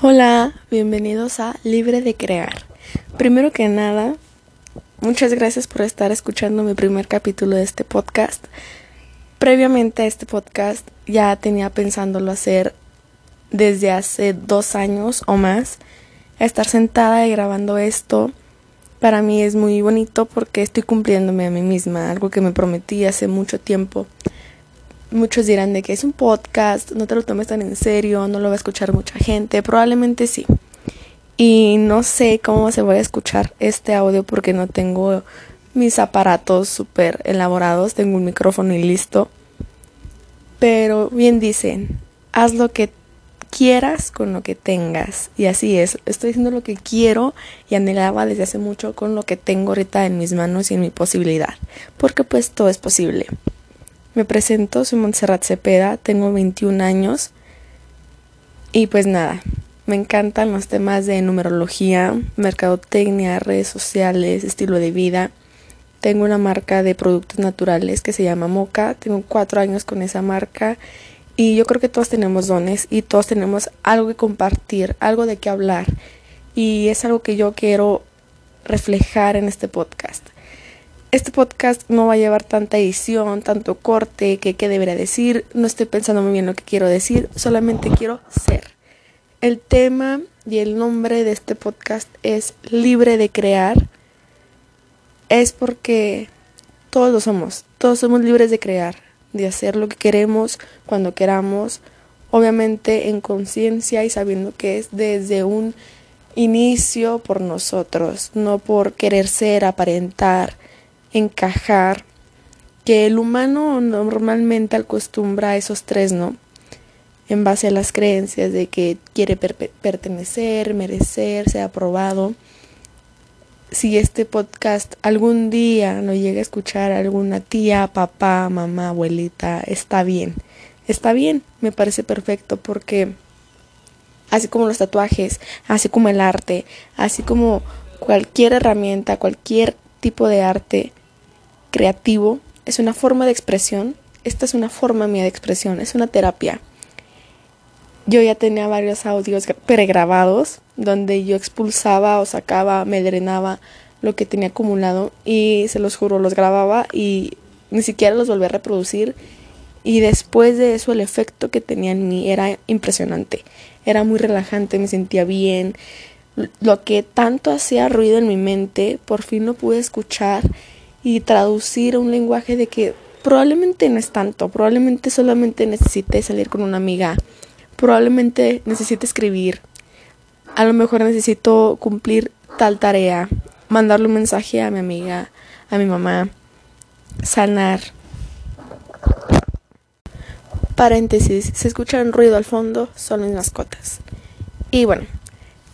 Hola, bienvenidos a Libre de Crear. Primero que nada, muchas gracias por estar escuchando mi primer capítulo de este podcast. Previamente a este podcast ya tenía pensándolo hacer desde hace dos años o más. Estar sentada y grabando esto para mí es muy bonito porque estoy cumpliéndome a mí misma, algo que me prometí hace mucho tiempo. Muchos dirán de que es un podcast, no te lo tomes tan en serio, no lo va a escuchar mucha gente, probablemente sí. Y no sé cómo se va a escuchar este audio porque no tengo mis aparatos súper elaborados, tengo un micrófono y listo. Pero bien dicen, haz lo que quieras con lo que tengas. Y así es, estoy haciendo lo que quiero y anhelaba desde hace mucho con lo que tengo ahorita en mis manos y en mi posibilidad. Porque pues todo es posible. Me presento, soy Montserrat Cepeda, tengo 21 años y pues nada, me encantan los temas de numerología, mercadotecnia, redes sociales, estilo de vida. Tengo una marca de productos naturales que se llama Moca, tengo cuatro años con esa marca y yo creo que todos tenemos dones y todos tenemos algo que compartir, algo de qué hablar y es algo que yo quiero reflejar en este podcast este podcast no va a llevar tanta edición, tanto corte, que qué debería decir. No estoy pensando muy bien lo que quiero decir, solamente quiero ser. El tema y el nombre de este podcast es Libre de Crear. Es porque todos lo somos, todos somos libres de crear, de hacer lo que queremos cuando queramos, obviamente en conciencia y sabiendo que es desde un inicio por nosotros, no por querer ser, aparentar encajar, que el humano normalmente acostumbra a esos tres, ¿no? En base a las creencias de que quiere pertenecer, merecer, ser aprobado. Si este podcast algún día lo llega a escuchar alguna tía, papá, mamá, abuelita, está bien. Está bien, me parece perfecto porque así como los tatuajes, así como el arte, así como cualquier herramienta, cualquier tipo de arte, creativo, es una forma de expresión. Esta es una forma mía de expresión, es una terapia. Yo ya tenía varios audios pregrabados donde yo expulsaba o sacaba, me drenaba lo que tenía acumulado y se los juro, los grababa y ni siquiera los volví a reproducir y después de eso el efecto que tenía en mí era impresionante, era muy relajante, me sentía bien, lo que tanto hacía ruido en mi mente, por fin lo pude escuchar y traducir un lenguaje de que probablemente no es tanto, probablemente solamente necesite salir con una amiga, probablemente necesite escribir, a lo mejor necesito cumplir tal tarea, mandarle un mensaje a mi amiga, a mi mamá, sanar. Paréntesis, se escucha un ruido al fondo, son mis mascotas. Y bueno,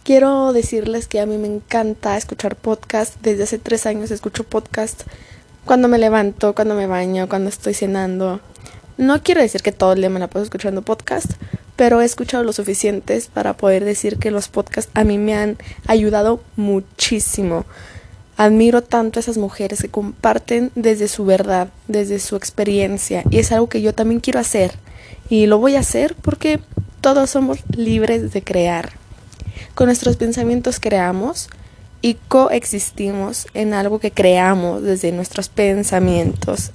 Quiero decirles que a mí me encanta escuchar podcast. Desde hace tres años escucho podcast cuando me levanto, cuando me baño, cuando estoy cenando. No quiero decir que todo el día me la paso escuchando podcast, pero he escuchado lo suficientes para poder decir que los podcasts a mí me han ayudado muchísimo. Admiro tanto a esas mujeres que comparten desde su verdad, desde su experiencia, y es algo que yo también quiero hacer. Y lo voy a hacer porque todos somos libres de crear. Con nuestros pensamientos creamos y coexistimos en algo que creamos desde nuestros pensamientos.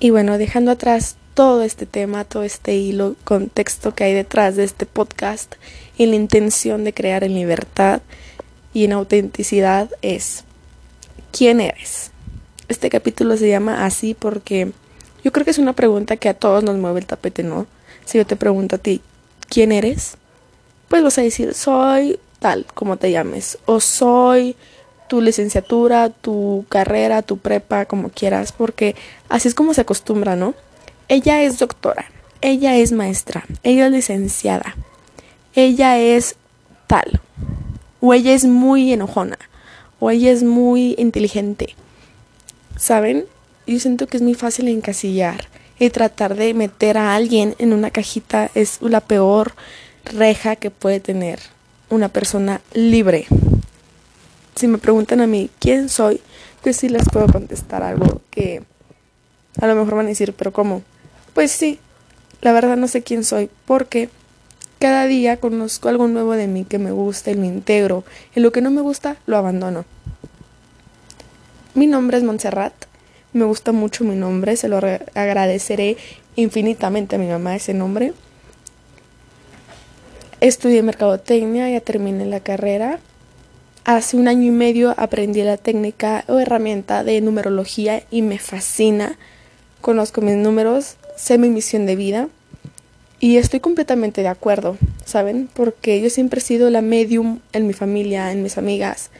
Y bueno, dejando atrás todo este tema, todo este hilo, contexto que hay detrás de este podcast y la intención de crear en libertad y en autenticidad es ¿quién eres? Este capítulo se llama así porque yo creo que es una pregunta que a todos nos mueve el tapete, ¿no? Si yo te pregunto a ti, quién eres, pues vas a decir, soy tal, como te llames, o soy tu licenciatura, tu carrera, tu prepa, como quieras, porque así es como se acostumbra, ¿no? Ella es doctora, ella es maestra, ella es licenciada, ella es tal, o ella es muy enojona, o ella es muy inteligente. ¿Saben? Yo siento que es muy fácil encasillar y tratar de meter a alguien en una cajita es la peor reja que puede tener una persona libre. Si me preguntan a mí quién soy, pues sí les puedo contestar algo que a lo mejor van a decir, pero ¿cómo? Pues sí, la verdad no sé quién soy porque Cada día conozco algo nuevo de mí que me gusta y lo integro, y lo que no me gusta lo abandono. Mi nombre es Montserrat, me gusta mucho mi nombre, se lo agradeceré infinitamente a mi mamá ese nombre. Estudié mercadotecnia, ya terminé la carrera. Hace un año y medio aprendí la técnica o herramienta de numerología y me fascina. Conozco mis números, sé mi misión de vida y estoy completamente de acuerdo, ¿saben? Porque yo siempre he sido la medium en mi familia, en mis amigas.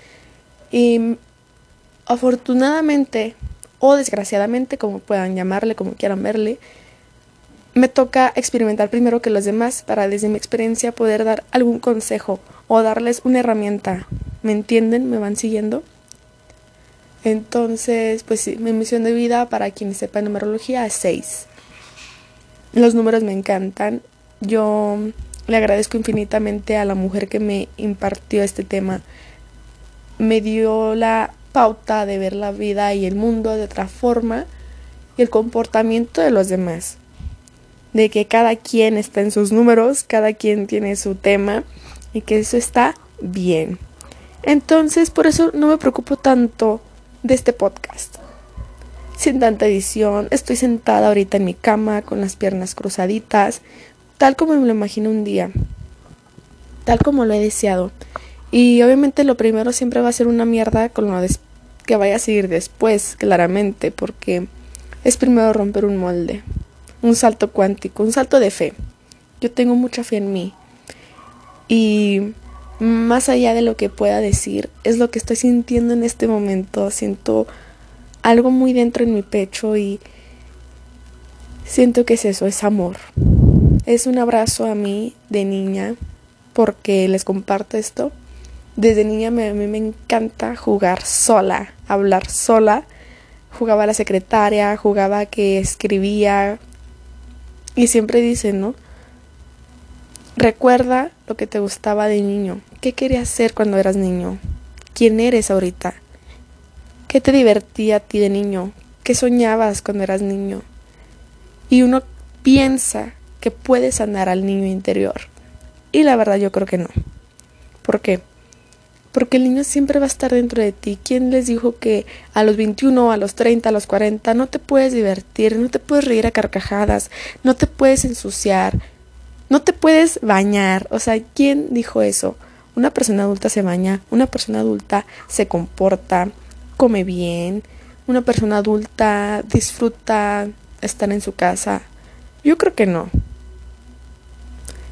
Y afortunadamente o desgraciadamente, como puedan llamarle, como quieran verle, me toca experimentar primero que los demás para desde mi experiencia poder dar algún consejo o darles una herramienta. ¿Me entienden? ¿Me van siguiendo? Entonces, pues sí, mi misión de vida para quienes sepan numerología es 6. Los números me encantan. Yo le agradezco infinitamente a la mujer que me impartió este tema. Me dio la pauta de ver la vida y el mundo de otra forma y el comportamiento de los demás. De que cada quien está en sus números, cada quien tiene su tema y que eso está bien. Entonces, por eso no me preocupo tanto de este podcast sin tanta edición. Estoy sentada ahorita en mi cama con las piernas cruzaditas, tal como me lo imagino un día, tal como lo he deseado. Y obviamente lo primero siempre va a ser una mierda con lo que vaya a seguir después, claramente, porque es primero romper un molde, un salto cuántico, un salto de fe. Yo tengo mucha fe en mí. Y más allá de lo que pueda decir, es lo que estoy sintiendo en este momento. Siento algo muy dentro en mi pecho y siento que es eso, es amor. Es un abrazo a mí de niña porque les comparto esto. Desde niña me, a mí me encanta jugar sola, hablar sola. Jugaba a la secretaria, jugaba que escribía. Y siempre dicen, ¿no? Recuerda lo que te gustaba de niño. ¿Qué querías ser cuando eras niño? ¿Quién eres ahorita? ¿Qué te divertía a ti de niño? ¿Qué soñabas cuando eras niño? Y uno piensa que puede sanar al niño interior. Y la verdad yo creo que no. ¿Por qué? Porque el niño siempre va a estar dentro de ti. ¿Quién les dijo que a los 21, a los 30, a los 40 no te puedes divertir, no te puedes reír a carcajadas, no te puedes ensuciar, no te puedes bañar? O sea, ¿quién dijo eso? Una persona adulta se baña, una persona adulta se comporta, come bien, una persona adulta disfruta estar en su casa. Yo creo que no.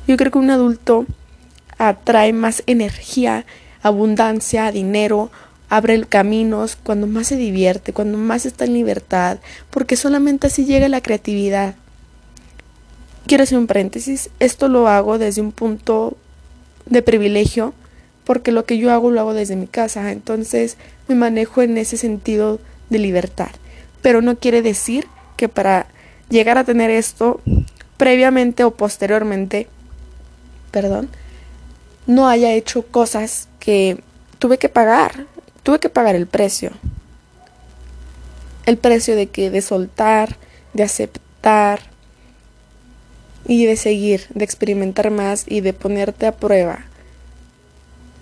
Yo creo que un adulto atrae más energía, abundancia, dinero, abre caminos cuando más se divierte, cuando más está en libertad, porque solamente así llega la creatividad. Quiero hacer un paréntesis, esto lo hago desde un punto de privilegio porque lo que yo hago lo hago desde mi casa, entonces me manejo en ese sentido de libertad. Pero no quiere decir que para llegar a tener esto, previamente o posteriormente, perdón, no haya hecho cosas que tuve que pagar, tuve que pagar el precio. El precio de que de soltar, de aceptar y de seguir, de experimentar más y de ponerte a prueba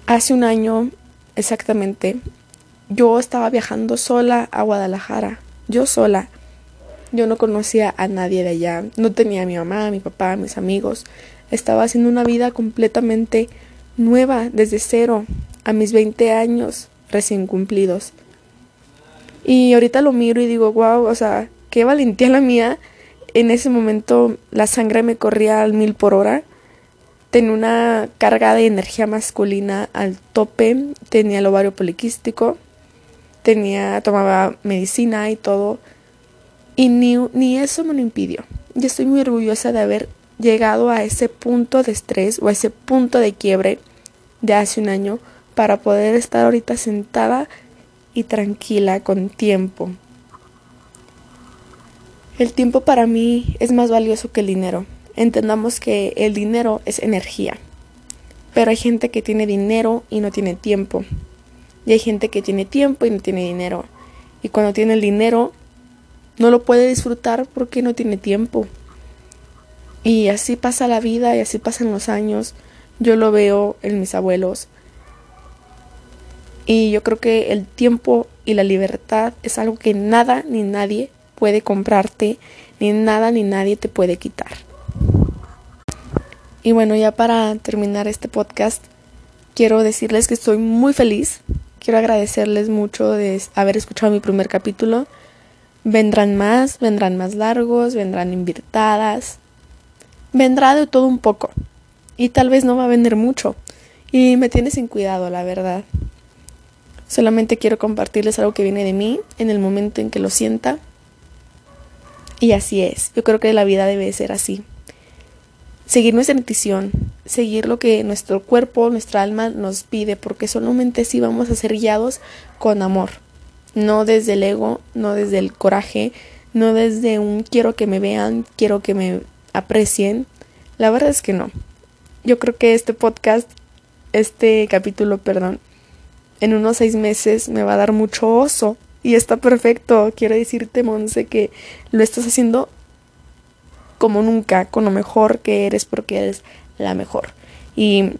Hace un año exactamente, yo estaba viajando sola a Guadalajara, yo sola. Yo no conocía a nadie de allá, no tenía a mi mamá, a mi papá, a mis amigos. Estaba haciendo una vida completamente nueva, desde cero, a mis 20 años recién cumplidos. Y ahorita lo miro y digo, wow, o sea, qué valentía la mía. En ese momento la sangre me corría al mil por hora tenía una carga de energía masculina al tope, tenía el ovario poliquístico, tenía, tomaba medicina y todo, y ni, ni eso me lo impidió. Y estoy muy orgullosa de haber llegado a ese punto de estrés o a ese punto de quiebre de hace un año para poder estar ahorita sentada y tranquila con tiempo. El tiempo para mí es más valioso que el dinero entendamos que el dinero es energía. Pero hay gente que tiene dinero y no tiene tiempo. Y hay gente que tiene tiempo y no tiene dinero. Y cuando tiene el dinero, no lo puede disfrutar porque no tiene tiempo. Y así pasa la vida y así pasan los años. Yo lo veo en mis abuelos. Y yo creo que el tiempo y la libertad es algo que nada ni nadie puede comprarte, ni nada ni nadie te puede quitar. Y bueno, ya para terminar este podcast, quiero decirles que estoy muy feliz. Quiero agradecerles mucho de haber escuchado mi primer capítulo. Vendrán más, vendrán más largos, vendrán invitadas. Vendrá de todo un poco. Y tal vez no va a vender mucho. Y me tiene sin cuidado, la verdad. Solamente quiero compartirles algo que viene de mí en el momento en que lo sienta. Y así es. Yo creo que la vida debe ser así. Seguir nuestra intuición, seguir lo que nuestro cuerpo, nuestra alma nos pide, porque solamente así vamos a ser guiados con amor. No desde el ego, no desde el coraje, no desde un quiero que me vean, quiero que me aprecien. La verdad es que no. Yo creo que este podcast, este capítulo, perdón, en unos seis meses me va a dar mucho oso. Y está perfecto. Quiero decirte, Monse, que lo estás haciendo como nunca, con lo mejor que eres porque eres la mejor. Y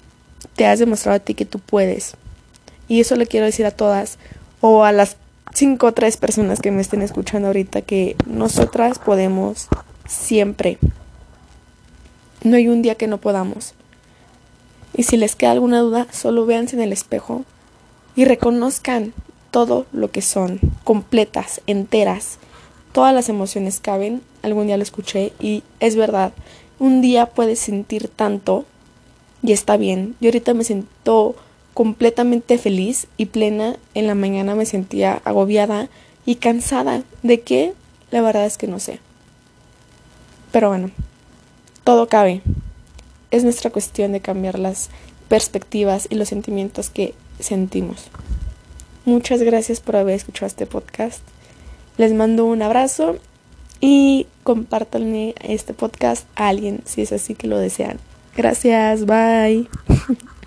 te has demostrado a ti que tú puedes. Y eso le quiero decir a todas o a las cinco o tres personas que me estén escuchando ahorita que nosotras podemos siempre. No hay un día que no podamos. Y si les queda alguna duda, solo véanse en el espejo y reconozcan todo lo que son, completas, enteras. Todas las emociones caben, algún día lo escuché y es verdad, un día puedes sentir tanto y está bien. Yo ahorita me siento completamente feliz y plena, en la mañana me sentía agobiada y cansada. ¿De qué? La verdad es que no sé. Pero bueno, todo cabe. Es nuestra cuestión de cambiar las perspectivas y los sentimientos que sentimos. Muchas gracias por haber escuchado este podcast. Les mando un abrazo y compártanme este podcast a alguien si es así que lo desean. Gracias, bye.